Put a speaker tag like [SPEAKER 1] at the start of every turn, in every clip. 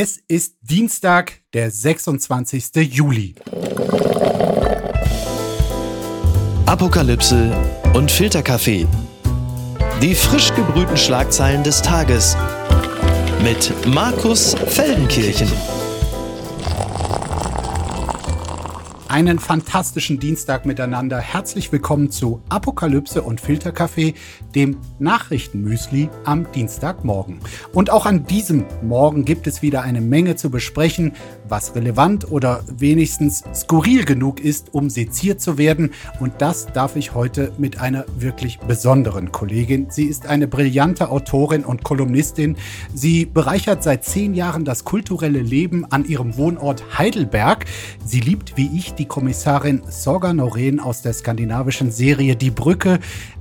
[SPEAKER 1] Es ist Dienstag, der 26. Juli.
[SPEAKER 2] Apokalypse und Filterkaffee. Die frisch gebrühten Schlagzeilen des Tages mit Markus Feldenkirchen.
[SPEAKER 1] Einen fantastischen Dienstag miteinander. Herzlich willkommen zu Apokalypse und Filterkaffee, dem Nachrichtenmüsli am Dienstagmorgen. Und auch an diesem Morgen gibt es wieder eine Menge zu besprechen, was relevant oder wenigstens skurril genug ist, um seziert zu werden. Und das darf ich heute mit einer wirklich besonderen Kollegin. Sie ist eine brillante Autorin und Kolumnistin. Sie bereichert seit zehn Jahren das kulturelle Leben an ihrem Wohnort Heidelberg. Sie liebt, wie ich, die Kommissarin Sorga Noreen aus der skandinavischen Serie Die Brücke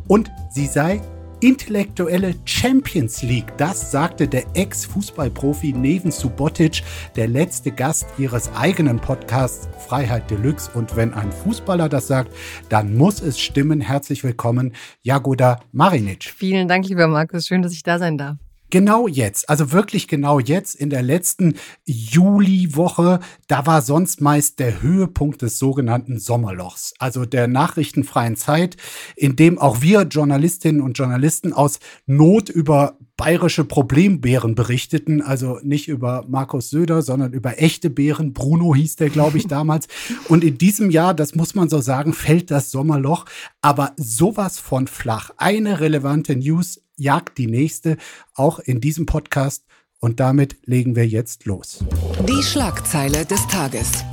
[SPEAKER 1] und sie sei intellektuelle Champions League. Das sagte der Ex-Fußballprofi Neven Subotic, der letzte Gast ihres eigenen Podcasts Freiheit Deluxe. Und wenn ein Fußballer das sagt, dann muss es stimmen. Herzlich willkommen, Jagoda Marinic.
[SPEAKER 3] Vielen Dank, lieber Markus. Schön, dass ich da sein darf.
[SPEAKER 1] Genau jetzt, also wirklich genau jetzt in der letzten Juliwoche, da war sonst meist der Höhepunkt des sogenannten Sommerlochs, also der nachrichtenfreien Zeit, in dem auch wir Journalistinnen und Journalisten aus Not über bayerische Problembären berichteten, also nicht über Markus Söder, sondern über echte Bären. Bruno hieß der, glaube ich, damals. Und in diesem Jahr, das muss man so sagen, fällt das Sommerloch, aber sowas von flach. Eine relevante News jagt die nächste, auch in diesem Podcast. Und damit legen wir jetzt los.
[SPEAKER 4] Die Schlagzeile des Tages.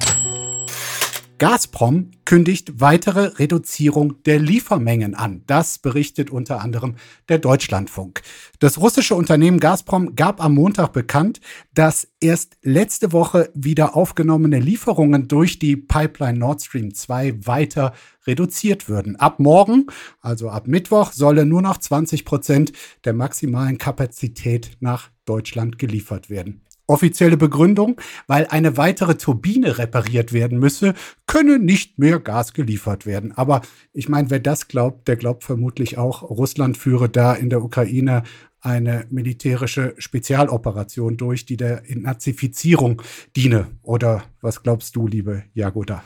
[SPEAKER 1] Gazprom kündigt weitere Reduzierung der Liefermengen an. Das berichtet unter anderem der Deutschlandfunk. Das russische Unternehmen Gazprom gab am Montag bekannt, dass erst letzte Woche wieder aufgenommene Lieferungen durch die Pipeline Nord Stream 2 weiter reduziert würden. Ab morgen, also ab Mittwoch, solle nur noch 20 Prozent der maximalen Kapazität nach Deutschland geliefert werden. Offizielle Begründung, weil eine weitere Turbine repariert werden müsse, könne nicht mehr Gas geliefert werden. Aber ich meine, wer das glaubt, der glaubt vermutlich auch, Russland führe da in der Ukraine eine militärische Spezialoperation durch, die der Nazifizierung diene. Oder was glaubst du, liebe Jagoda?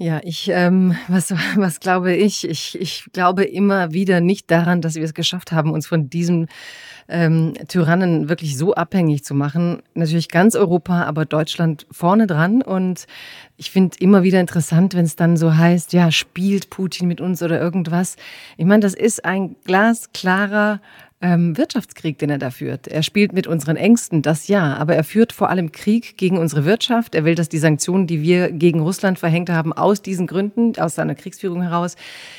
[SPEAKER 3] Ja, ich, ähm, was, was glaube ich? ich? Ich glaube immer wieder nicht daran, dass wir es geschafft haben, uns von diesem ähm, Tyrannen wirklich so abhängig zu machen. Natürlich ganz Europa, aber Deutschland vorne dran. Und ich finde immer wieder interessant, wenn es dann so heißt, ja, spielt Putin mit uns oder irgendwas. Ich meine, das ist ein glasklarer ähm, Wirtschaftskrieg, den er da führt. Er spielt mit unseren Ängsten, das ja, aber er führt vor allem Krieg gegen unsere Wirtschaft. Er will, dass die Sanktionen, die wir gegen Russland verhängt haben, aus diesen Gründen, aus seiner Kriegsführung heraus,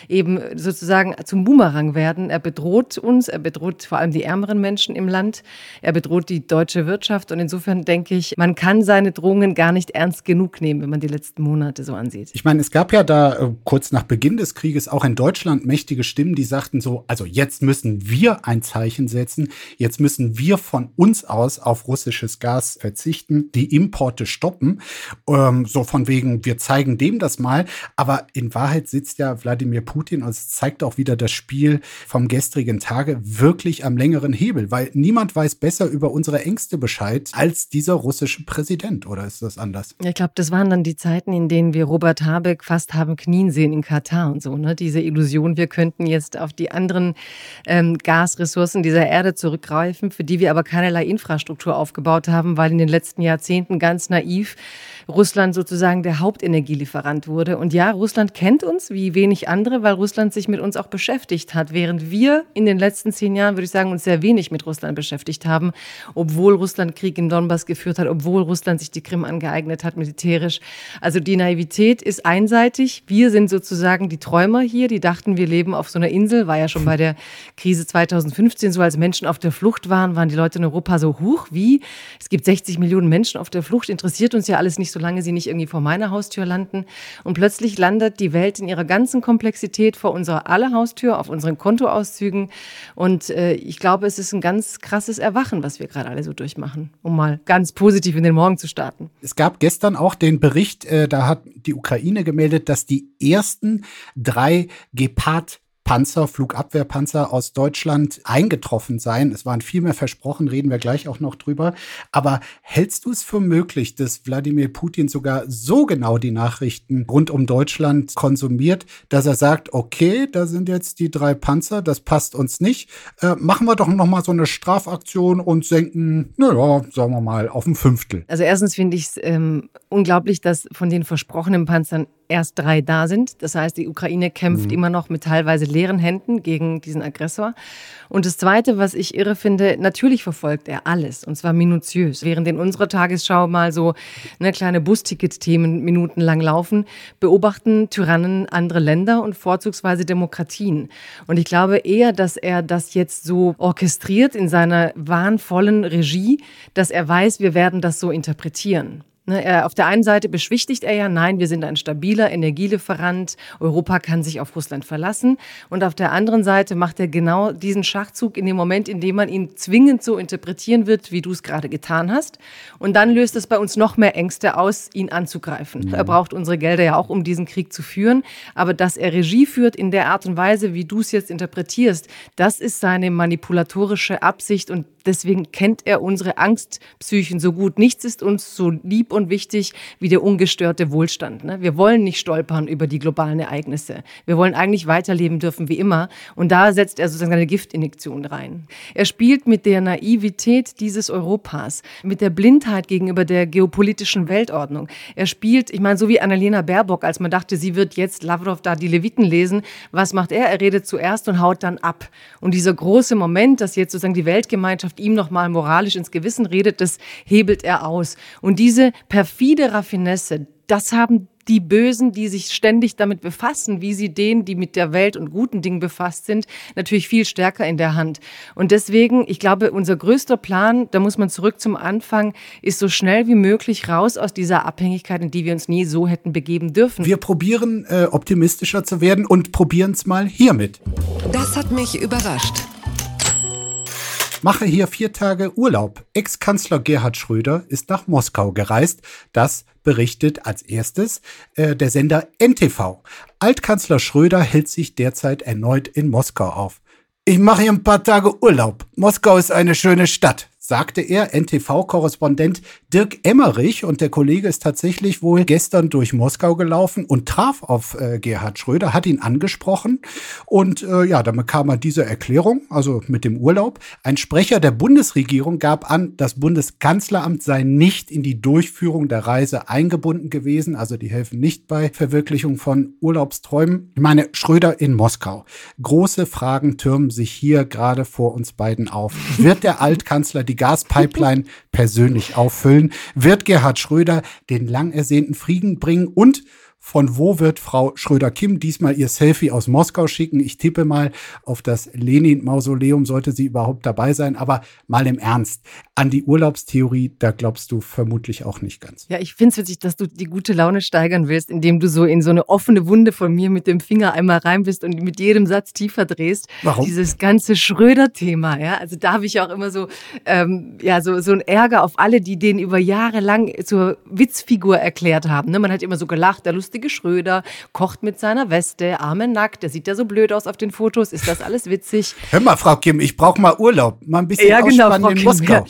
[SPEAKER 3] eben sozusagen zum Boomerang werden. Er bedroht uns, er bedroht vor allem die ärmeren Menschen im Land, er bedroht die deutsche Wirtschaft und insofern denke ich, man kann seine Drohungen gar nicht ernst genug nehmen, wenn man die letzten Monate so ansieht.
[SPEAKER 1] Ich meine, es gab ja da äh, kurz nach Beginn des Krieges auch in Deutschland mächtige Stimmen, die sagten so, also jetzt müssen wir ein Zeichen setzen. Jetzt müssen wir von uns aus auf russisches Gas verzichten, die Importe stoppen. Ähm, so von wegen, wir zeigen dem das mal. Aber in Wahrheit sitzt ja Wladimir Putin und es zeigt auch wieder das Spiel vom gestrigen Tage wirklich am längeren Hebel, weil niemand weiß besser über unsere Ängste Bescheid als dieser russische Präsident. Oder ist das anders?
[SPEAKER 3] Ich glaube, das waren dann die Zeiten, in denen wir Robert Habeck fast haben knien sehen in Katar und so. Ne? Diese Illusion, wir könnten jetzt auf die anderen ähm, Gasressourcen Ressourcen dieser Erde zurückgreifen, für die wir aber keinerlei Infrastruktur aufgebaut haben, weil in den letzten Jahrzehnten ganz naiv Russland sozusagen der Hauptenergielieferant wurde. Und ja, Russland kennt uns wie wenig andere, weil Russland sich mit uns auch beschäftigt hat, während wir in den letzten zehn Jahren, würde ich sagen, uns sehr wenig mit Russland beschäftigt haben, obwohl Russland Krieg im Donbass geführt hat, obwohl Russland sich die Krim angeeignet hat militärisch. Also die Naivität ist einseitig. Wir sind sozusagen die Träumer hier, die dachten, wir leben auf so einer Insel, war ja schon bei der Krise 2015 so, als Menschen auf der Flucht waren, waren die Leute in Europa so hoch wie, es gibt 60 Millionen Menschen auf der Flucht, interessiert uns ja alles nicht so solange sie nicht irgendwie vor meiner Haustür landen. Und plötzlich landet die Welt in ihrer ganzen Komplexität vor unserer aller Haustür, auf unseren Kontoauszügen. Und äh, ich glaube, es ist ein ganz krasses Erwachen, was wir gerade alle so durchmachen, um mal ganz positiv in den Morgen zu starten.
[SPEAKER 1] Es gab gestern auch den Bericht, äh, da hat die Ukraine gemeldet, dass die ersten drei Gepard Panzer, Flugabwehrpanzer aus Deutschland eingetroffen sein. Es waren viel mehr versprochen, reden wir gleich auch noch drüber. Aber hältst du es für möglich, dass Wladimir Putin sogar so genau die Nachrichten rund um Deutschland konsumiert, dass er sagt, okay, da sind jetzt die drei Panzer, das passt uns nicht. Äh, machen wir doch noch mal so eine Strafaktion und senken, naja, sagen wir mal, auf ein Fünftel.
[SPEAKER 3] Also erstens finde ich es ähm, unglaublich, dass von den versprochenen Panzern erst drei da sind. Das heißt, die Ukraine kämpft mhm. immer noch mit teilweise leeren Händen gegen diesen Aggressor. Und das Zweite, was ich irre finde, natürlich verfolgt er alles und zwar minutiös. Während in unserer Tagesschau mal so eine kleine Busticket-Themen minutenlang laufen, beobachten Tyrannen andere Länder und vorzugsweise Demokratien. Und ich glaube eher, dass er das jetzt so orchestriert in seiner wahnvollen Regie, dass er weiß, wir werden das so interpretieren. Ne, auf der einen Seite beschwichtigt er ja, nein, wir sind ein stabiler Energielieferant, Europa kann sich auf Russland verlassen. Und auf der anderen Seite macht er genau diesen Schachzug in dem Moment, in dem man ihn zwingend so interpretieren wird, wie du es gerade getan hast. Und dann löst es bei uns noch mehr Ängste aus, ihn anzugreifen. Mhm. Er braucht unsere Gelder ja auch, um diesen Krieg zu führen. Aber dass er Regie führt in der Art und Weise, wie du es jetzt interpretierst, das ist seine manipulatorische Absicht und deswegen kennt er unsere Angstpsychen so gut. Nichts ist uns so lieb und wichtig wie der ungestörte Wohlstand. Ne? Wir wollen nicht stolpern über die globalen Ereignisse. Wir wollen eigentlich weiterleben dürfen wie immer. Und da setzt er sozusagen eine Giftinjektion rein. Er spielt mit der Naivität dieses Europas, mit der Blindheit gegenüber der geopolitischen Weltordnung. Er spielt, ich meine, so wie Annalena Baerbock, als man dachte, sie wird jetzt Lavrov da die Leviten lesen. Was macht er? Er redet zuerst und haut dann ab. Und dieser große Moment, dass jetzt sozusagen die Weltgemeinschaft ihm nochmal moralisch ins Gewissen redet, das hebelt er aus. Und diese perfide Raffinesse, das haben die Bösen, die sich ständig damit befassen, wie sie denen, die mit der Welt und guten Dingen befasst sind, natürlich viel stärker in der Hand. Und deswegen, ich glaube, unser größter Plan, da muss man zurück zum Anfang, ist so schnell wie möglich raus aus dieser Abhängigkeit, in die wir uns nie so hätten begeben dürfen.
[SPEAKER 1] Wir probieren äh, optimistischer zu werden und probieren es mal hiermit.
[SPEAKER 4] Das hat mich überrascht
[SPEAKER 1] mache hier vier Tage Urlaub. Ex-Kanzler Gerhard Schröder ist nach Moskau gereist. Das berichtet als erstes äh, der Sender NTV. Altkanzler Schröder hält sich derzeit erneut in Moskau auf. Ich mache hier ein paar Tage Urlaub. Moskau ist eine schöne Stadt, sagte er, NTV-Korrespondent Dirk Emmerich. Und der Kollege ist tatsächlich wohl gestern durch Moskau gelaufen und traf auf äh, Gerhard Schröder, hat ihn angesprochen. Und äh, ja, dann bekam er diese Erklärung, also mit dem Urlaub. Ein Sprecher der Bundesregierung gab an, das Bundeskanzleramt sei nicht in die Durchführung der Reise eingebunden gewesen. Also die helfen nicht bei Verwirklichung von Urlaubsträumen. Ich meine, Schröder in Moskau. Große Fragen türmen sich hier gerade vor uns beiden auf. Wird der Altkanzler die Gaspipeline persönlich auffüllen? Wird Gerhard Schröder den lang ersehnten Frieden bringen? Und von wo wird Frau Schröder-Kim diesmal ihr Selfie aus Moskau schicken? Ich tippe mal auf das Lenin-Mausoleum, sollte sie überhaupt dabei sein. Aber mal im Ernst, an die Urlaubstheorie, da glaubst du vermutlich auch nicht ganz.
[SPEAKER 3] Ja, ich finde es witzig, dass du die gute Laune steigern willst, indem du so in so eine offene Wunde von mir mit dem Finger einmal rein bist und mit jedem Satz tiefer drehst.
[SPEAKER 1] Warum?
[SPEAKER 3] Dieses ganze Schröder-Thema, ja. Also da habe ich auch immer so, ähm, ja, so, so ein Ärger auf alle, die den über Jahre lang zur Witzfigur erklärt haben. Ne? Man hat immer so gelacht, der lustige Schröder kocht mit seiner Weste, Arme nackt, der sieht ja so blöd aus auf den Fotos. Ist das alles witzig?
[SPEAKER 1] Hör mal, Frau Kim, ich brauche mal Urlaub, mal ein bisschen ja, genau, Frau in Kim, Moskau. Ja.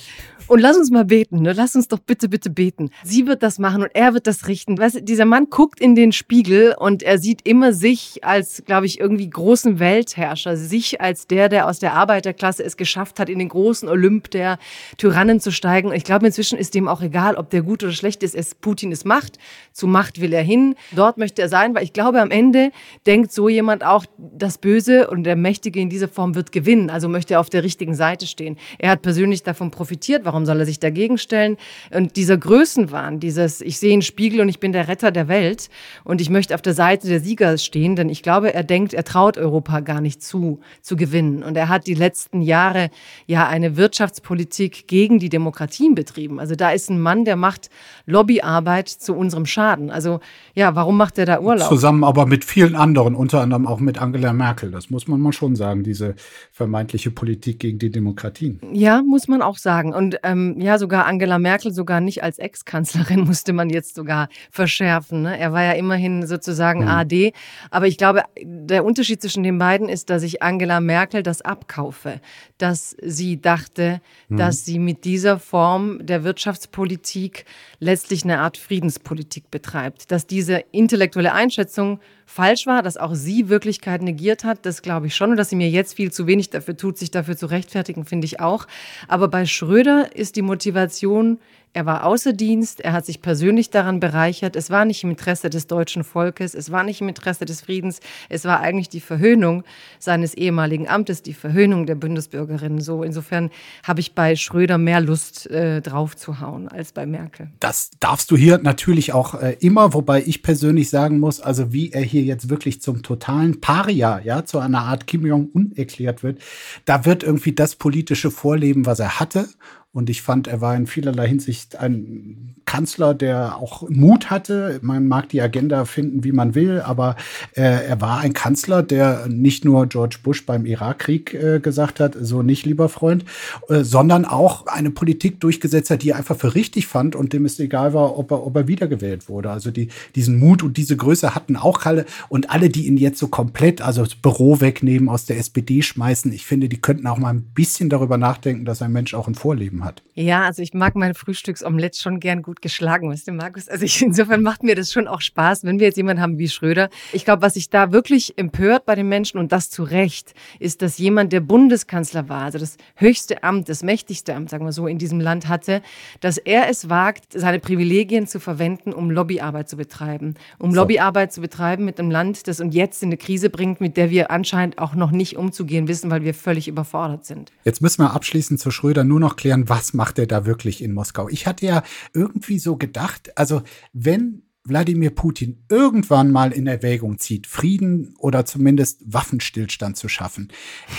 [SPEAKER 3] Und lass uns mal beten, ne? Lass uns doch bitte, bitte beten. Sie wird das machen und er wird das richten. Weißt du, dieser Mann guckt in den Spiegel und er sieht immer sich als, glaube ich, irgendwie großen Weltherrscher, sich als der, der aus der Arbeiterklasse es geschafft hat, in den großen Olymp der Tyrannen zu steigen. Ich glaube, inzwischen ist dem auch egal, ob der gut oder schlecht ist. Es, Putin ist Macht. Zu Macht will er hin. Dort möchte er sein, weil ich glaube, am Ende denkt so jemand auch, das Böse und der Mächtige in dieser Form wird gewinnen. Also möchte er auf der richtigen Seite stehen. Er hat persönlich davon profitiert. Warum Warum soll er sich dagegen stellen? Und dieser Größenwahn, dieses, ich sehe einen Spiegel und ich bin der Retter der Welt und ich möchte auf der Seite der Sieger stehen, denn ich glaube, er denkt, er traut Europa gar nicht zu, zu gewinnen. Und er hat die letzten Jahre ja eine Wirtschaftspolitik gegen die Demokratien betrieben. Also da ist ein Mann, der macht Lobbyarbeit zu unserem Schaden. Also ja, warum macht er da Urlaub?
[SPEAKER 1] Zusammen aber mit vielen anderen, unter anderem auch mit Angela Merkel. Das muss man mal schon sagen, diese vermeintliche Politik gegen die Demokratien.
[SPEAKER 3] Ja, muss man auch sagen. Und ähm, ja sogar Angela Merkel sogar nicht als Ex-Kanzlerin musste man jetzt sogar verschärfen. Ne? Er war ja immerhin sozusagen mhm. AD. Aber ich glaube, der Unterschied zwischen den beiden ist, dass ich Angela Merkel das abkaufe, dass sie dachte, mhm. dass sie mit dieser Form der Wirtschaftspolitik letztlich eine Art Friedenspolitik betreibt, dass diese intellektuelle Einschätzung falsch war, dass auch sie Wirklichkeit negiert hat, das glaube ich schon. Und dass sie mir jetzt viel zu wenig dafür tut, sich dafür zu rechtfertigen, finde ich auch. Aber bei Schröder ist die Motivation er war außer Dienst, er hat sich persönlich daran bereichert. Es war nicht im Interesse des deutschen Volkes, es war nicht im Interesse des Friedens, es war eigentlich die Verhöhnung seines ehemaligen Amtes, die Verhöhnung der Bundesbürgerinnen. So insofern habe ich bei Schröder mehr Lust äh, drauf zu hauen als bei Merkel.
[SPEAKER 1] Das darfst du hier natürlich auch äh, immer, wobei ich persönlich sagen muss, also wie er hier jetzt wirklich zum totalen Paria, ja, zu einer Art Kim Jong-un erklärt wird, da wird irgendwie das politische Vorleben, was er hatte und ich fand, er war in vielerlei Hinsicht ein Kanzler, der auch Mut hatte. Man mag die Agenda finden, wie man will, aber äh, er war ein Kanzler, der nicht nur George Bush beim Irakkrieg äh, gesagt hat, so nicht, lieber Freund, äh, sondern auch eine Politik durchgesetzt hat, die er einfach für richtig fand und dem es egal war, ob er, ob er wiedergewählt wurde. Also die, diesen Mut und diese Größe hatten auch alle und alle, die ihn jetzt so komplett, also das Büro wegnehmen, aus der SPD schmeißen, ich finde, die könnten auch mal ein bisschen darüber nachdenken, dass ein Mensch auch ein Vorleben hat.
[SPEAKER 3] Ja, also ich mag mein Frühstücksomelett schon gern gut geschlagen, weißt du, Markus? Also ich, insofern macht mir das schon auch Spaß, wenn wir jetzt jemanden haben wie Schröder. Ich glaube, was sich da wirklich empört bei den Menschen und das zu Recht, ist, dass jemand, der Bundeskanzler war, also das höchste Amt, das mächtigste Amt, sagen wir so, in diesem Land hatte, dass er es wagt, seine Privilegien zu verwenden, um Lobbyarbeit zu betreiben. Um so. Lobbyarbeit zu betreiben mit einem Land, das uns jetzt in eine Krise bringt, mit der wir anscheinend auch noch nicht umzugehen wissen, weil wir völlig überfordert sind.
[SPEAKER 1] Jetzt müssen wir abschließend zu Schröder nur noch klären, was macht er da wirklich in Moskau? Ich hatte ja irgendwie so gedacht, also wenn Wladimir Putin irgendwann mal in Erwägung zieht, Frieden oder zumindest Waffenstillstand zu schaffen,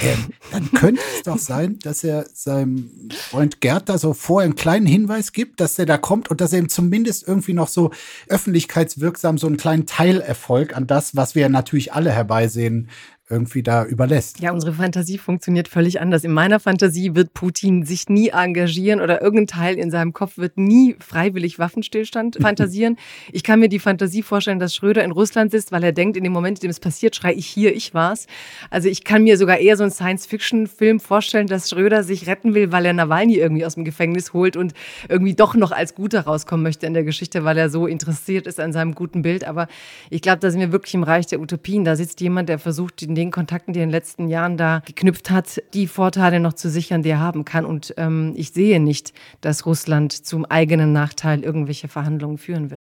[SPEAKER 1] äh, dann könnte es doch sein, dass er seinem Freund Gerd da so vorher einen kleinen Hinweis gibt, dass er da kommt und dass er ihm zumindest irgendwie noch so öffentlichkeitswirksam so einen kleinen Teilerfolg an das, was wir natürlich alle herbeisehen irgendwie da überlässt.
[SPEAKER 3] Ja, unsere Fantasie funktioniert völlig anders. In meiner Fantasie wird Putin sich nie engagieren oder irgendein Teil in seinem Kopf wird nie freiwillig Waffenstillstand fantasieren. Ich kann mir die Fantasie vorstellen, dass Schröder in Russland sitzt, weil er denkt, in dem Moment, in dem es passiert, schrei ich hier, ich war's. Also ich kann mir sogar eher so einen Science-Fiction-Film vorstellen, dass Schröder sich retten will, weil er Nawalny irgendwie aus dem Gefängnis holt und irgendwie doch noch als Guter rauskommen möchte in der Geschichte, weil er so interessiert ist an seinem guten Bild. Aber ich glaube, da sind wir wirklich im Reich der Utopien. Da sitzt jemand, der versucht, den den Kontakten, die er in den letzten Jahren da geknüpft hat, die Vorteile noch zu sichern, die er haben kann. Und ähm, ich sehe nicht, dass Russland zum eigenen Nachteil irgendwelche Verhandlungen führen wird.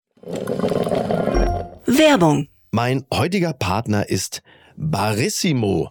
[SPEAKER 2] Werbung. Mein heutiger Partner ist Barissimo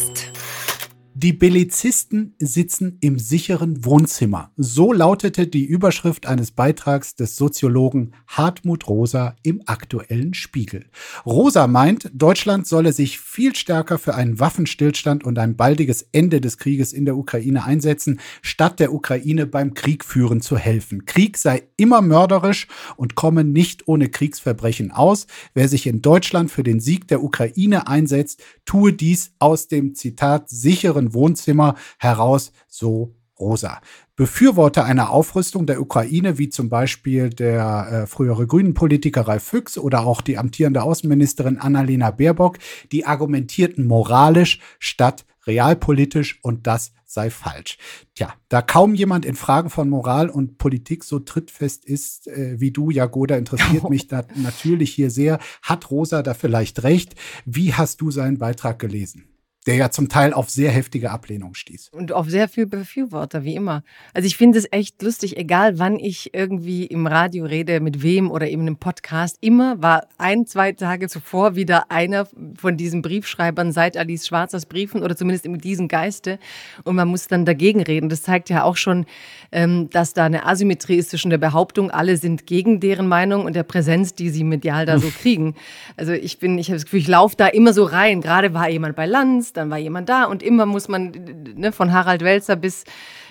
[SPEAKER 1] Die Bellizisten sitzen im sicheren Wohnzimmer. So lautete die Überschrift eines Beitrags des Soziologen Hartmut Rosa im aktuellen Spiegel. Rosa meint, Deutschland solle sich viel stärker für einen Waffenstillstand und ein baldiges Ende des Krieges in der Ukraine einsetzen, statt der Ukraine beim Krieg führen zu helfen. Krieg sei immer mörderisch und komme nicht ohne Kriegsverbrechen aus. Wer sich in Deutschland für den Sieg der Ukraine einsetzt, tue dies aus dem Zitat sicheren Wohnzimmer heraus so rosa. Befürworter einer Aufrüstung der Ukraine, wie zum Beispiel der äh, frühere Grünen-Politiker Ralf Füchs oder auch die amtierende Außenministerin Annalena Baerbock, die argumentierten moralisch statt realpolitisch und das sei falsch. Tja, da kaum jemand in Fragen von Moral und Politik so trittfest ist äh, wie du, Jagoda, interessiert mich da natürlich hier sehr. Hat Rosa da vielleicht recht? Wie hast du seinen Beitrag gelesen? Der ja zum Teil auf sehr heftige Ablehnung stieß.
[SPEAKER 3] Und auf sehr viel Befürworter, wie immer. Also ich finde es echt lustig, egal wann ich irgendwie im Radio rede, mit wem oder eben im Podcast, immer war ein, zwei Tage zuvor wieder einer von diesen Briefschreibern seit Alice Schwarzers Briefen oder zumindest in diesem Geiste und man muss dann dagegen reden. Das zeigt ja auch schon, ähm, dass da eine Asymmetrie ist zwischen der Behauptung, alle sind gegen deren Meinung und der Präsenz, die sie medial da so kriegen. Also ich bin, ich habe das Gefühl, ich laufe da immer so rein. Gerade war jemand bei Lanz, dann war jemand da und immer muss man ne, von Harald Welzer bis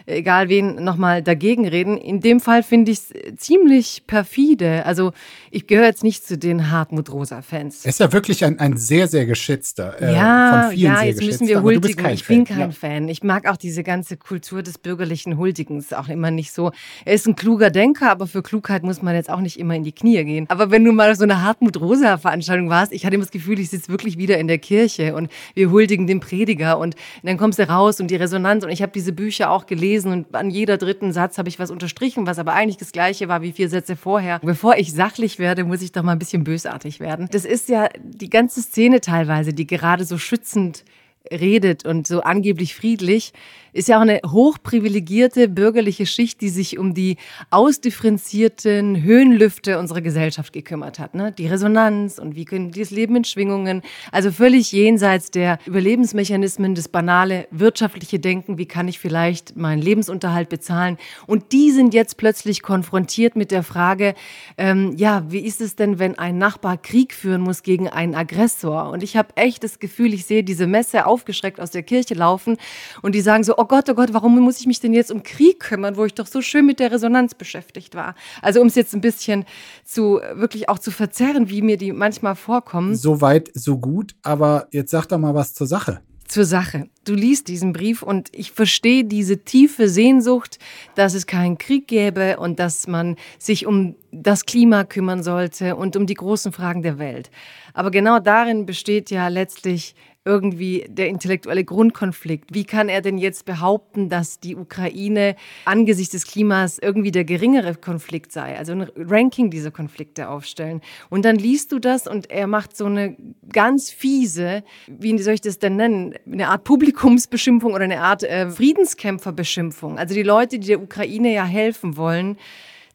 [SPEAKER 3] egal wen, nochmal dagegen reden. In dem Fall finde ich es ziemlich perfide. Also ich gehöre jetzt nicht zu den Hartmut-Rosa-Fans.
[SPEAKER 1] Er ist ja wirklich ein, ein sehr, sehr geschätzter.
[SPEAKER 3] Äh, ja, von vielen ja, jetzt müssen wir huldigen. Ich bin kein ja. Fan. Ich mag auch diese ganze Kultur des bürgerlichen Huldigens auch immer nicht so. Er ist ein kluger Denker, aber für Klugheit muss man jetzt auch nicht immer in die Knie gehen. Aber wenn du mal auf so eine Hartmut-Rosa-Veranstaltung warst, ich hatte immer das Gefühl, ich sitze wirklich wieder in der Kirche und wir huldigen den Prediger und dann kommst du raus und die Resonanz und ich habe diese Bücher auch gelesen gelesen und an jeder dritten Satz habe ich was unterstrichen, was aber eigentlich das gleiche war wie vier Sätze vorher. Bevor ich sachlich werde, muss ich doch mal ein bisschen bösartig werden. Das ist ja die ganze Szene teilweise, die gerade so schützend redet und so angeblich friedlich, ist ja auch eine hochprivilegierte bürgerliche Schicht, die sich um die ausdifferenzierten Höhenlüfte unserer Gesellschaft gekümmert hat. Ne? Die Resonanz und wie können die das Leben in Schwingungen, also völlig jenseits der Überlebensmechanismen, das banale wirtschaftliche Denken, wie kann ich vielleicht meinen Lebensunterhalt bezahlen. Und die sind jetzt plötzlich konfrontiert mit der Frage, ähm, ja, wie ist es denn, wenn ein Nachbar Krieg führen muss gegen einen Aggressor? Und ich habe echt das Gefühl, ich sehe diese Messe aufgeschreckt aus der Kirche laufen und die sagen so, oh Gott, oh Gott, warum muss ich mich denn jetzt um Krieg kümmern, wo ich doch so schön mit der Resonanz beschäftigt war? Also um es jetzt ein bisschen zu wirklich auch zu verzerren, wie mir die manchmal vorkommen.
[SPEAKER 1] So weit, so gut, aber jetzt sag doch mal was zur Sache
[SPEAKER 3] zur Sache. Du liest diesen Brief und ich verstehe diese tiefe Sehnsucht, dass es keinen Krieg gäbe und dass man sich um das Klima kümmern sollte und um die großen Fragen der Welt. Aber genau darin besteht ja letztlich irgendwie der intellektuelle Grundkonflikt. Wie kann er denn jetzt behaupten, dass die Ukraine angesichts des Klimas irgendwie der geringere Konflikt sei? Also ein Ranking dieser Konflikte aufstellen. Und dann liest du das und er macht so eine ganz fiese, wie soll ich das denn nennen, eine Art Publikumsbeschimpfung oder eine Art äh, Friedenskämpferbeschimpfung. Also die Leute, die der Ukraine ja helfen wollen,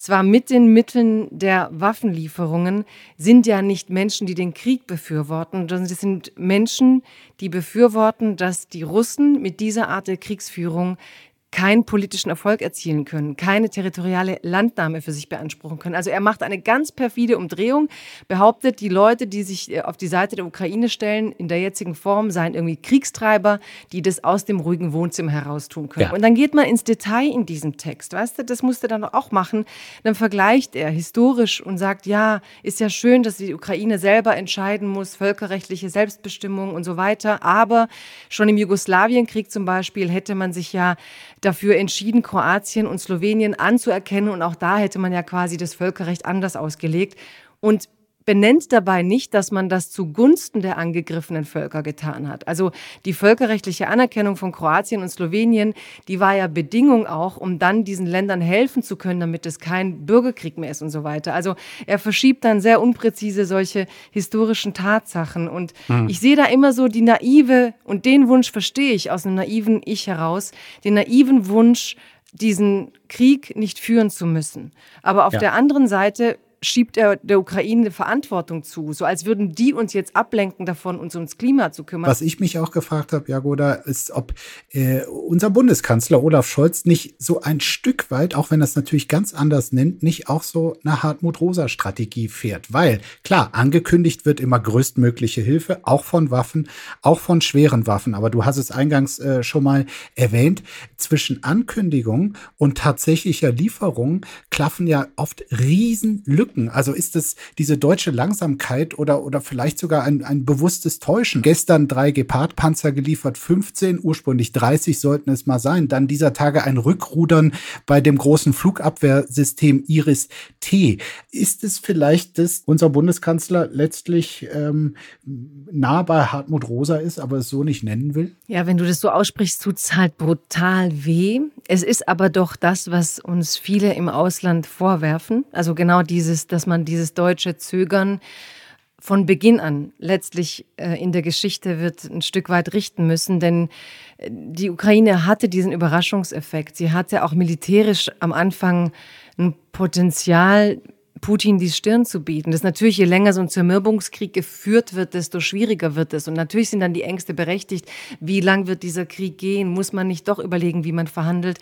[SPEAKER 3] zwar mit den Mitteln der Waffenlieferungen, sind ja nicht Menschen, die den Krieg befürworten, sondern es sind Menschen, die befürworten, dass die Russen mit dieser Art der Kriegsführung keinen politischen Erfolg erzielen können, keine territoriale Landnahme für sich beanspruchen können. Also er macht eine ganz perfide Umdrehung, behauptet, die Leute, die sich äh, auf die Seite der Ukraine stellen, in der jetzigen Form, seien irgendwie Kriegstreiber, die das aus dem ruhigen Wohnzimmer heraus tun können. Ja. Und dann geht man ins Detail in diesem Text, weißt du, das musste dann auch machen. Dann vergleicht er historisch und sagt, ja, ist ja schön, dass die Ukraine selber entscheiden muss, völkerrechtliche Selbstbestimmung und so weiter. Aber schon im Jugoslawienkrieg zum Beispiel hätte man sich ja dafür entschieden, Kroatien und Slowenien anzuerkennen. Und auch da hätte man ja quasi das Völkerrecht anders ausgelegt. Und benennt dabei nicht, dass man das zugunsten der angegriffenen Völker getan hat. Also die völkerrechtliche Anerkennung von Kroatien und Slowenien, die war ja Bedingung auch, um dann diesen Ländern helfen zu können, damit es kein Bürgerkrieg mehr ist und so weiter. Also er verschiebt dann sehr unpräzise solche historischen Tatsachen. Und mhm. ich sehe da immer so die naive, und den Wunsch verstehe ich aus einem naiven Ich heraus, den naiven Wunsch, diesen Krieg nicht führen zu müssen. Aber auf ja. der anderen Seite schiebt er der Ukraine Verantwortung zu, so als würden die uns jetzt ablenken davon, uns ums Klima zu kümmern.
[SPEAKER 1] Was ich mich auch gefragt habe, Jagoda, ist, ob äh, unser Bundeskanzler Olaf Scholz nicht so ein Stück weit, auch wenn es natürlich ganz anders nennt, nicht auch so eine Hartmut-Rosa-Strategie fährt. Weil, klar, angekündigt wird immer größtmögliche Hilfe, auch von Waffen, auch von schweren Waffen. Aber du hast es eingangs äh, schon mal erwähnt, zwischen Ankündigung und tatsächlicher Lieferung klaffen ja oft Riesenlücken. Also ist es diese deutsche Langsamkeit oder, oder vielleicht sogar ein, ein bewusstes Täuschen. Gestern drei Gepard-Panzer geliefert, 15, ursprünglich 30 sollten es mal sein. Dann dieser Tage ein Rückrudern bei dem großen Flugabwehrsystem Iris-T. Ist es vielleicht, dass unser Bundeskanzler letztlich ähm, nah bei Hartmut Rosa ist, aber es so nicht nennen will?
[SPEAKER 3] Ja, wenn du das so aussprichst, tut es halt brutal weh. Es ist aber doch das, was uns viele im Ausland vorwerfen. Also genau dieses, dass man dieses deutsche Zögern von Beginn an letztlich äh, in der Geschichte wird ein Stück weit richten müssen, denn äh, die Ukraine hatte diesen Überraschungseffekt. Sie hatte auch militärisch am Anfang ein Potenzial, Putin die Stirn zu bieten. Das natürlich, je länger so ein Zermürbungskrieg geführt wird, desto schwieriger wird es. Und natürlich sind dann die Ängste berechtigt. Wie lang wird dieser Krieg gehen? Muss man nicht doch überlegen, wie man verhandelt?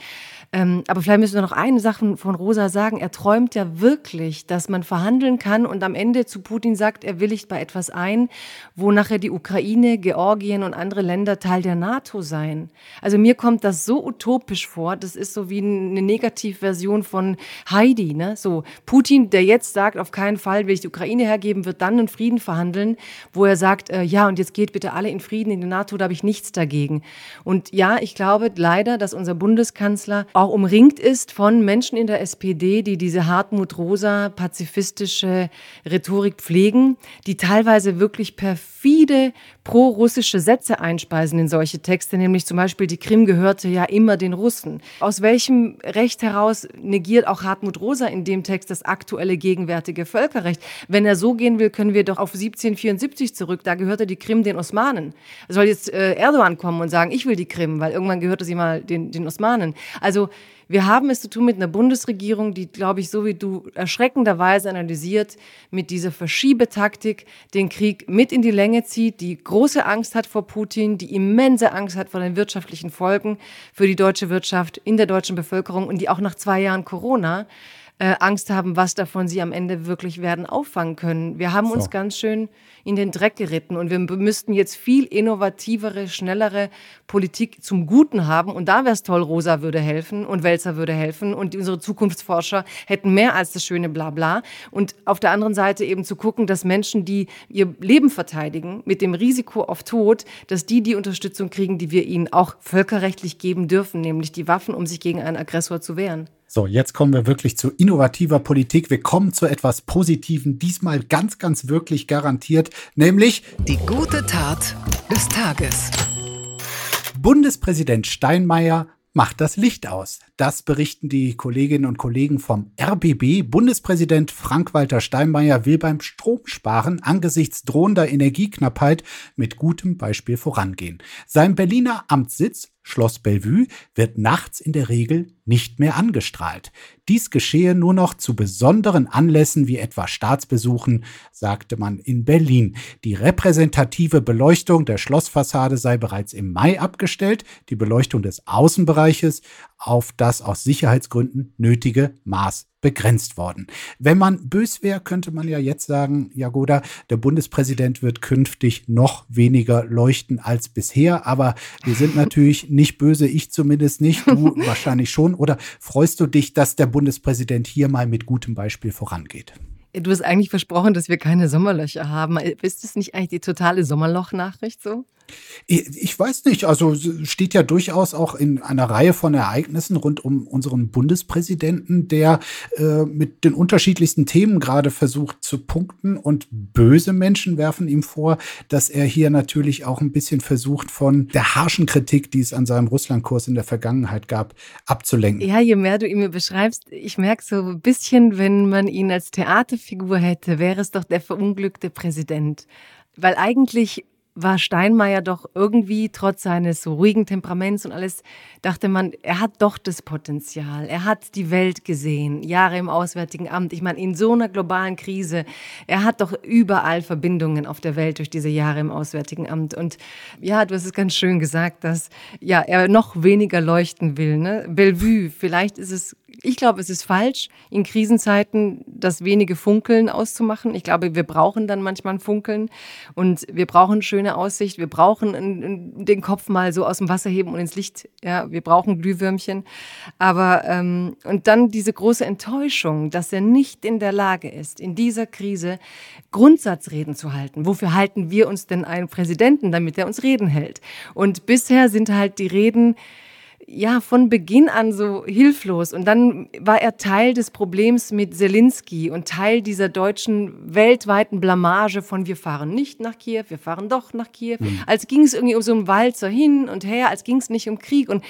[SPEAKER 3] Ähm, aber vielleicht müssen wir noch eine Sache von Rosa sagen. Er träumt ja wirklich, dass man verhandeln kann und am Ende zu Putin sagt, er willigt bei etwas ein, wo nachher die Ukraine, Georgien und andere Länder Teil der NATO seien. Also mir kommt das so utopisch vor. Das ist so wie eine Negativversion von Heidi. Ne? So Putin, der jetzt sagt, auf keinen Fall will ich die Ukraine hergeben, wird dann einen Frieden verhandeln, wo er sagt, äh, ja und jetzt geht bitte alle in Frieden in die NATO, da habe ich nichts dagegen. Und ja, ich glaube leider, dass unser Bundeskanzler auch umringt ist von Menschen in der SPD, die diese Hartmut-Rosa pazifistische Rhetorik pflegen, die teilweise wirklich perfide pro-russische Sätze einspeisen in solche Texte, nämlich zum Beispiel die Krim gehörte ja immer den Russen. Aus welchem Recht heraus negiert auch Hartmut Rosa in dem Text das aktuelle gegenwärtige Völkerrecht? Wenn er so gehen will, können wir doch auf 1774 zurück. Da gehörte die Krim den Osmanen. Soll jetzt äh, Erdogan kommen und sagen, ich will die Krim, weil irgendwann gehörte sie mal den, den Osmanen. Also wir haben es zu tun mit einer Bundesregierung, die, glaube ich, so wie du erschreckenderweise analysiert, mit dieser Verschiebetaktik den Krieg mit in die Länge zieht, die große Angst hat vor Putin, die immense Angst hat vor den wirtschaftlichen Folgen für die deutsche Wirtschaft in der deutschen Bevölkerung und die auch nach zwei Jahren Corona äh, Angst haben, was davon sie am Ende wirklich werden auffangen können. Wir haben so. uns ganz schön in den Dreck geritten und wir müssten jetzt viel innovativere, schnellere Politik zum Guten haben und da wäre es toll, Rosa würde helfen und Welzer würde helfen und unsere Zukunftsforscher hätten mehr als das schöne Blabla und auf der anderen Seite eben zu gucken, dass Menschen, die ihr Leben verteidigen mit dem Risiko auf Tod, dass die die Unterstützung kriegen, die wir ihnen auch völkerrechtlich geben dürfen, nämlich die Waffen, um sich gegen einen Aggressor zu wehren.
[SPEAKER 1] So, jetzt kommen wir wirklich zu innovativer Politik. Wir kommen zu etwas Positiven, diesmal ganz, ganz wirklich garantiert, nämlich
[SPEAKER 4] die gute Tat des Tages.
[SPEAKER 1] Bundespräsident Steinmeier macht das Licht aus. Das berichten die Kolleginnen und Kollegen vom RBB. Bundespräsident Frank-Walter Steinmeier will beim Stromsparen angesichts drohender Energieknappheit mit gutem Beispiel vorangehen. Sein Berliner Amtssitz Schloss Bellevue wird nachts in der Regel nicht mehr angestrahlt. Dies geschehe nur noch zu besonderen Anlässen wie etwa Staatsbesuchen, sagte man in Berlin. Die repräsentative Beleuchtung der Schlossfassade sei bereits im Mai abgestellt, die Beleuchtung des Außenbereiches auf das aus Sicherheitsgründen nötige Maß begrenzt worden. Wenn man bös wäre, könnte man ja jetzt sagen, Jagoda, der Bundespräsident wird künftig noch weniger leuchten als bisher, aber wir sind natürlich nicht böse, ich zumindest nicht, du wahrscheinlich schon. Oder freust du dich, dass der Bundespräsident hier mal mit gutem Beispiel vorangeht?
[SPEAKER 3] Du hast eigentlich versprochen, dass wir keine Sommerlöcher haben. Ist das nicht eigentlich die totale Sommerloch-Nachricht so?
[SPEAKER 1] Ich weiß nicht, also steht ja durchaus auch in einer Reihe von Ereignissen rund um unseren Bundespräsidenten, der äh, mit den unterschiedlichsten Themen gerade versucht zu punkten und böse Menschen werfen ihm vor, dass er hier natürlich auch ein bisschen versucht von der harschen Kritik, die es an seinem Russlandkurs in der Vergangenheit gab, abzulenken.
[SPEAKER 3] Ja, je mehr du ihn mir beschreibst, ich merke so ein bisschen, wenn man ihn als Theaterfigur hätte, wäre es doch der verunglückte Präsident. Weil eigentlich war Steinmeier doch irgendwie trotz seines ruhigen Temperaments und alles, dachte man, er hat doch das Potenzial. Er hat die Welt gesehen, Jahre im Auswärtigen Amt. Ich meine, in so einer globalen Krise, er hat doch überall Verbindungen auf der Welt durch diese Jahre im Auswärtigen Amt. Und ja, du hast es ganz schön gesagt, dass ja, er noch weniger leuchten will. Ne? Bellevue, vielleicht ist es ich glaube, es ist falsch, in Krisenzeiten das wenige Funkeln auszumachen. Ich glaube, wir brauchen dann manchmal ein Funkeln und wir brauchen schöne Aussicht. Wir brauchen den Kopf mal so aus dem Wasser heben und ins Licht. Ja, wir brauchen Glühwürmchen. Aber ähm, und dann diese große Enttäuschung, dass er nicht in der Lage ist, in dieser Krise Grundsatzreden zu halten. Wofür halten wir uns denn einen Präsidenten, damit er uns Reden hält? Und bisher sind halt die Reden ja von Beginn an so hilflos. Und dann war er Teil des Problems mit Zelensky und Teil dieser deutschen weltweiten Blamage von wir fahren nicht nach Kiew, wir fahren doch nach Kiew. Mhm. Als ging es irgendwie um so einen Walzer hin und her, als ging es nicht um Krieg. Und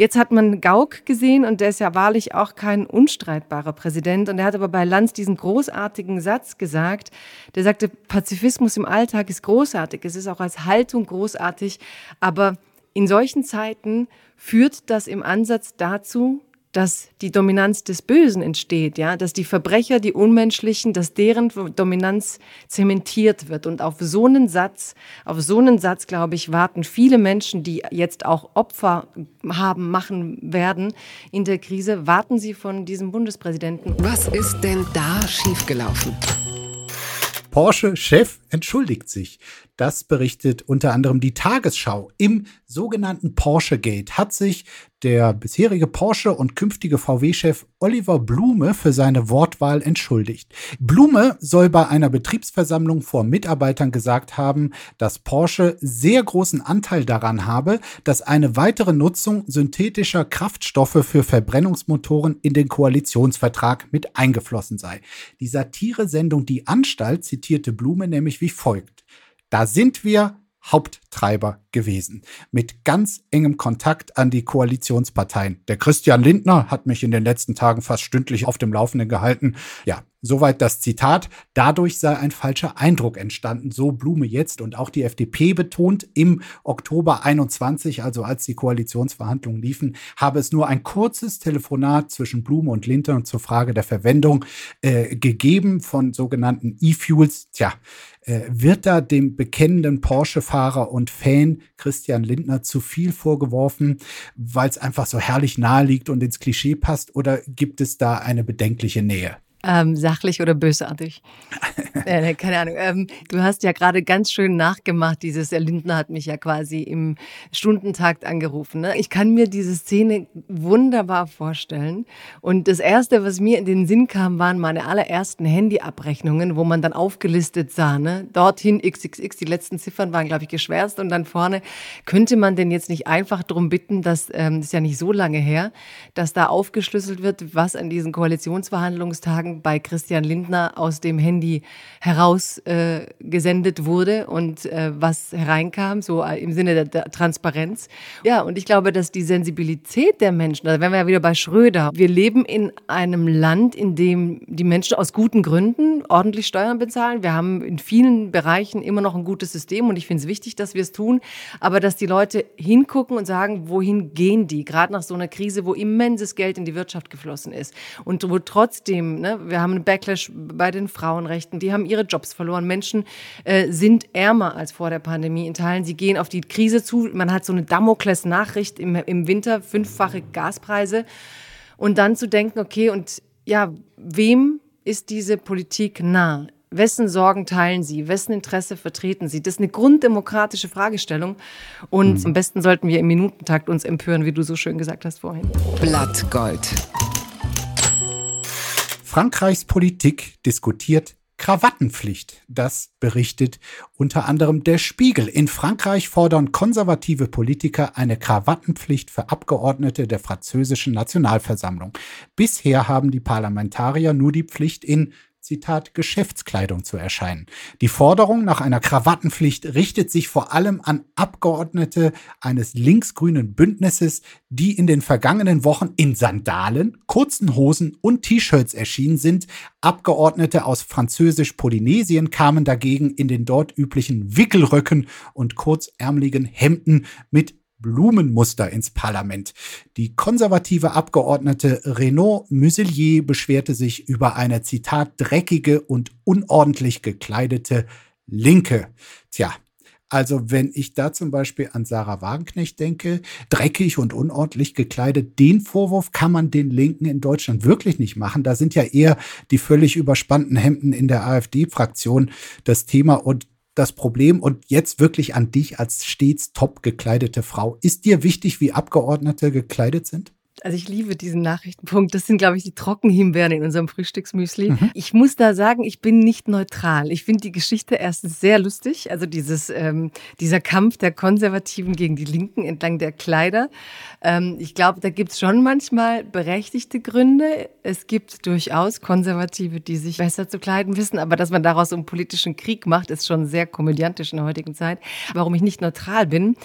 [SPEAKER 3] Jetzt hat man Gauck gesehen und der ist ja wahrlich auch kein unstreitbarer Präsident. Und er hat aber bei Lanz diesen großartigen Satz gesagt. Der sagte, Pazifismus im Alltag ist großartig. Es ist auch als Haltung großartig. Aber in solchen Zeiten führt das im Ansatz dazu, dass die Dominanz des Bösen entsteht, ja, dass die Verbrecher, die Unmenschlichen, dass deren Dominanz zementiert wird. Und auf so einen Satz, auf so einen Satz, glaube ich, warten viele Menschen, die jetzt auch Opfer haben, machen werden in der Krise, warten sie von diesem Bundespräsidenten.
[SPEAKER 4] Was ist denn da schiefgelaufen?
[SPEAKER 1] Porsche-Chef entschuldigt sich. Das berichtet unter anderem die Tagesschau. Im sogenannten Porsche Gate hat sich der bisherige Porsche und künftige VW-Chef Oliver Blume für seine Wortwahl entschuldigt. Blume soll bei einer Betriebsversammlung vor Mitarbeitern gesagt haben, dass Porsche sehr großen Anteil daran habe, dass eine weitere Nutzung synthetischer Kraftstoffe für Verbrennungsmotoren in den Koalitionsvertrag mit eingeflossen sei. Die Satiresendung Die Anstalt zitierte Blume nämlich wie folgt. Da sind wir Haupttreiber gewesen. Mit ganz engem Kontakt an die Koalitionsparteien. Der Christian Lindner hat mich in den letzten Tagen fast stündlich auf dem Laufenden gehalten. Ja, soweit das Zitat. Dadurch sei ein falscher Eindruck entstanden. So Blume jetzt und auch die FDP betont im Oktober 21, also als die Koalitionsverhandlungen liefen, habe es nur ein kurzes Telefonat zwischen Blume und Lindner zur Frage der Verwendung äh, gegeben von sogenannten E-Fuels. Tja, äh, wird da dem bekennenden Porsche-Fahrer und Fan Christian Lindner zu viel vorgeworfen, weil es einfach so herrlich nahe liegt und ins Klischee passt? Oder gibt es da eine bedenkliche Nähe?
[SPEAKER 3] Ähm, sachlich oder bösartig? äh, keine Ahnung. Ähm, du hast ja gerade ganz schön nachgemacht, dieses, der Lindner hat mich ja quasi im Stundentakt angerufen. Ne? Ich kann mir diese Szene wunderbar vorstellen. Und das Erste, was mir in den Sinn kam, waren meine allerersten Handyabrechnungen, wo man dann aufgelistet sah, ne? dorthin XXX, die letzten Ziffern waren, glaube ich, geschwärzt. Und dann vorne, könnte man denn jetzt nicht einfach darum bitten, dass, ähm, das ist ja nicht so lange her, dass da aufgeschlüsselt wird, was an diesen Koalitionsverhandlungstagen sozusagen bei Christian Lindner aus dem Handy herausgesendet äh, wurde und äh, was hereinkam, so äh, im Sinne der, der, Transparenz. Ja, und ich glaube, dass die Sensibilität der Menschen, da wären wir ja wieder bei Schröder, wir leben in einem Land, in dem die Menschen aus guten Gründen ordentlich Steuern bezahlen. Wir haben in vielen Bereichen immer noch ein gutes System und ich finde es wichtig, dass wir es tun, aber dass die Leute hingucken und sagen, wohin gehen die, gerade nach so einer Krise, wo immenses Geld in die Wirtschaft geflossen ist und wo trotzdem, ne, wir haben einen Backlash bei den Frauenrechten, die haben ihre Jobs verloren. Menschen äh, sind ärmer als vor der Pandemie in Teilen. Sie gehen auf die Krise zu. Man hat so eine Damokles-Nachricht im, im Winter, fünffache Gaspreise. Und dann zu denken, okay, und ja, wem ist diese Politik nah? Wessen Sorgen teilen Sie? Wessen Interesse vertreten Sie? Das ist eine grunddemokratische Fragestellung. Und mhm. am besten sollten wir im Minutentakt uns empören, wie du so schön gesagt hast vorhin.
[SPEAKER 4] Blattgold.
[SPEAKER 1] Frankreichs Politik diskutiert Krawattenpflicht. Das berichtet unter anderem der Spiegel. In Frankreich fordern konservative Politiker eine Krawattenpflicht für Abgeordnete der französischen Nationalversammlung. Bisher haben die Parlamentarier nur die Pflicht in Zitat, Geschäftskleidung zu erscheinen. Die Forderung nach einer Krawattenpflicht richtet sich vor allem an Abgeordnete eines linksgrünen Bündnisses, die in den vergangenen Wochen in Sandalen, kurzen Hosen und T-Shirts erschienen sind. Abgeordnete aus Französisch-Polynesien kamen dagegen in den dort üblichen Wickelröcken und kurzärmeligen Hemden mit Blumenmuster ins Parlament. Die konservative Abgeordnete Renaud Muselier beschwerte sich über eine Zitat dreckige und unordentlich gekleidete Linke. Tja, also wenn ich da zum Beispiel an Sarah Wagenknecht denke, dreckig und unordentlich gekleidet, den Vorwurf kann man den Linken in Deutschland wirklich nicht machen. Da sind ja eher die völlig überspannten Hemden in der AfD-Fraktion das Thema und das Problem und jetzt wirklich an dich als stets top gekleidete Frau. Ist dir wichtig, wie Abgeordnete gekleidet sind?
[SPEAKER 3] Also ich liebe diesen Nachrichtenpunkt. Das sind, glaube ich, die Trockenhimbeeren in unserem Frühstücksmüsli. Mhm. Ich muss da sagen, ich bin nicht neutral. Ich finde die Geschichte erstens sehr lustig. Also dieses, ähm, dieser Kampf der Konservativen gegen die Linken entlang der Kleider. Ähm, ich glaube, da gibt es schon manchmal berechtigte Gründe. Es gibt durchaus Konservative, die sich besser zu kleiden wissen. Aber dass man daraus einen politischen Krieg macht, ist schon sehr komödiantisch in der heutigen Zeit. Warum ich nicht neutral bin,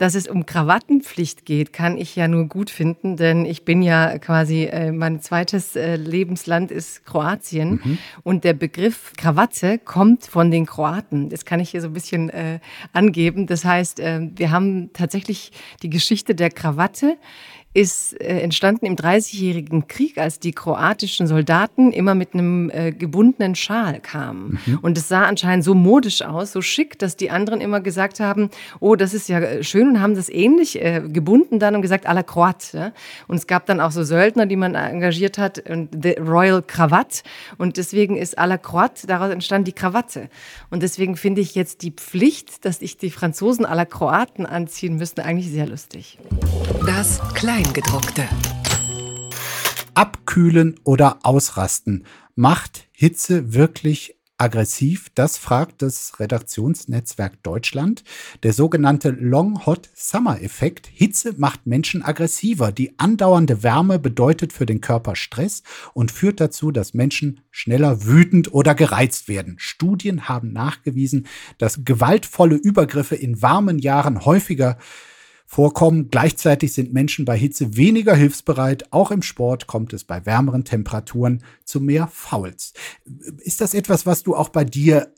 [SPEAKER 3] dass es um Krawattenpflicht geht, kann ich ja nur gut finden, denn ich bin ja quasi, äh, mein zweites äh, Lebensland ist Kroatien mhm. und der Begriff Krawatte kommt von den Kroaten. Das kann ich hier so ein bisschen äh, angeben. Das heißt, äh, wir haben tatsächlich die Geschichte der Krawatte ist äh, entstanden im Dreißigjährigen Krieg, als die kroatischen Soldaten immer mit einem äh, gebundenen Schal kamen. Mhm. Und es sah anscheinend so modisch aus, so schick, dass die anderen immer gesagt haben, oh, das ist ja äh, schön und haben das ähnlich äh, gebunden dann und gesagt, à la Croate. Ja? Und es gab dann auch so Söldner, die man engagiert hat, und the Royal Cravat. Und deswegen ist à la Croate, daraus entstand die Krawatte. Und deswegen finde ich jetzt die Pflicht, dass ich die Franzosen à la Kroaten anziehen müsste, eigentlich sehr lustig.
[SPEAKER 4] Das Kleid Kleingedruckte.
[SPEAKER 1] Abkühlen oder ausrasten. Macht Hitze wirklich aggressiv? Das fragt das Redaktionsnetzwerk Deutschland. Der sogenannte Long Hot Summer Effekt. Hitze macht Menschen aggressiver. Die andauernde Wärme bedeutet für den Körper Stress und führt dazu, dass Menschen schneller wütend oder gereizt werden. Studien haben nachgewiesen, dass gewaltvolle Übergriffe in warmen Jahren häufiger vorkommen. Gleichzeitig sind Menschen bei Hitze weniger hilfsbereit. Auch im Sport kommt es bei wärmeren Temperaturen zu mehr Fouls. Ist das etwas, was du auch bei dir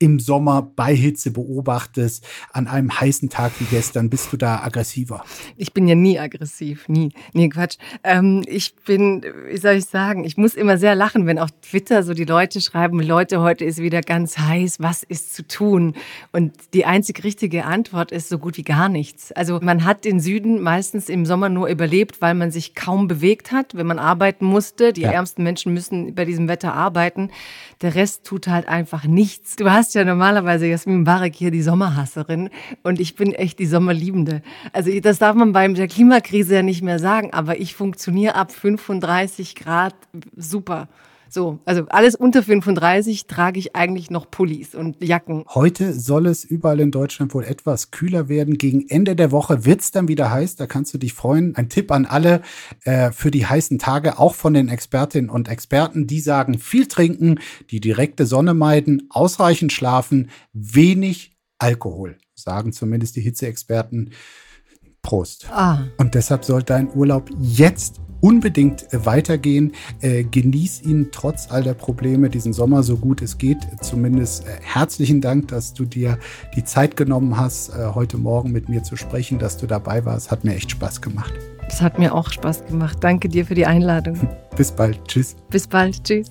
[SPEAKER 1] im Sommer bei Hitze beobachtest, an einem heißen Tag wie gestern, bist du da aggressiver?
[SPEAKER 3] Ich bin ja nie aggressiv, nie. Nee, Quatsch. Ähm, ich bin, wie soll ich sagen, ich muss immer sehr lachen, wenn auf Twitter so die Leute schreiben, Leute, heute ist wieder ganz heiß, was ist zu tun? Und die einzig richtige Antwort ist so gut wie gar nichts. Also man hat den Süden meistens im Sommer nur überlebt, weil man sich kaum bewegt hat, wenn man arbeiten musste. Die ja. ärmsten Menschen müssen bei diesem Wetter arbeiten. Der Rest tut halt einfach nichts. Du hast ja normalerweise Jasmin Barek hier die Sommerhasserin und ich bin echt die Sommerliebende. Also das darf man bei der Klimakrise ja nicht mehr sagen, aber ich funktioniere ab 35 Grad super. So, also alles unter 35 trage ich eigentlich noch Pullis und Jacken.
[SPEAKER 1] Heute soll es überall in Deutschland wohl etwas kühler werden. Gegen Ende der Woche wird es dann wieder heiß. Da kannst du dich freuen. Ein Tipp an alle äh, für die heißen Tage, auch von den Expertinnen und Experten. Die sagen, viel trinken, die direkte Sonne meiden, ausreichend schlafen, wenig Alkohol, sagen zumindest die Hitzeexperten. Prost. Ah. Und deshalb soll dein Urlaub jetzt unbedingt äh, weitergehen. Äh, genieß ihn trotz all der Probleme diesen Sommer so gut es geht. Zumindest äh, herzlichen Dank, dass du dir die Zeit genommen hast, heute Morgen mit mir zu sprechen, dass du dabei warst. Hat mir echt Spaß gemacht.
[SPEAKER 3] Es hat mir auch Spaß gemacht. Danke dir für die Einladung.
[SPEAKER 1] Bis bald. Tschüss.
[SPEAKER 3] Bis bald. Tschüss.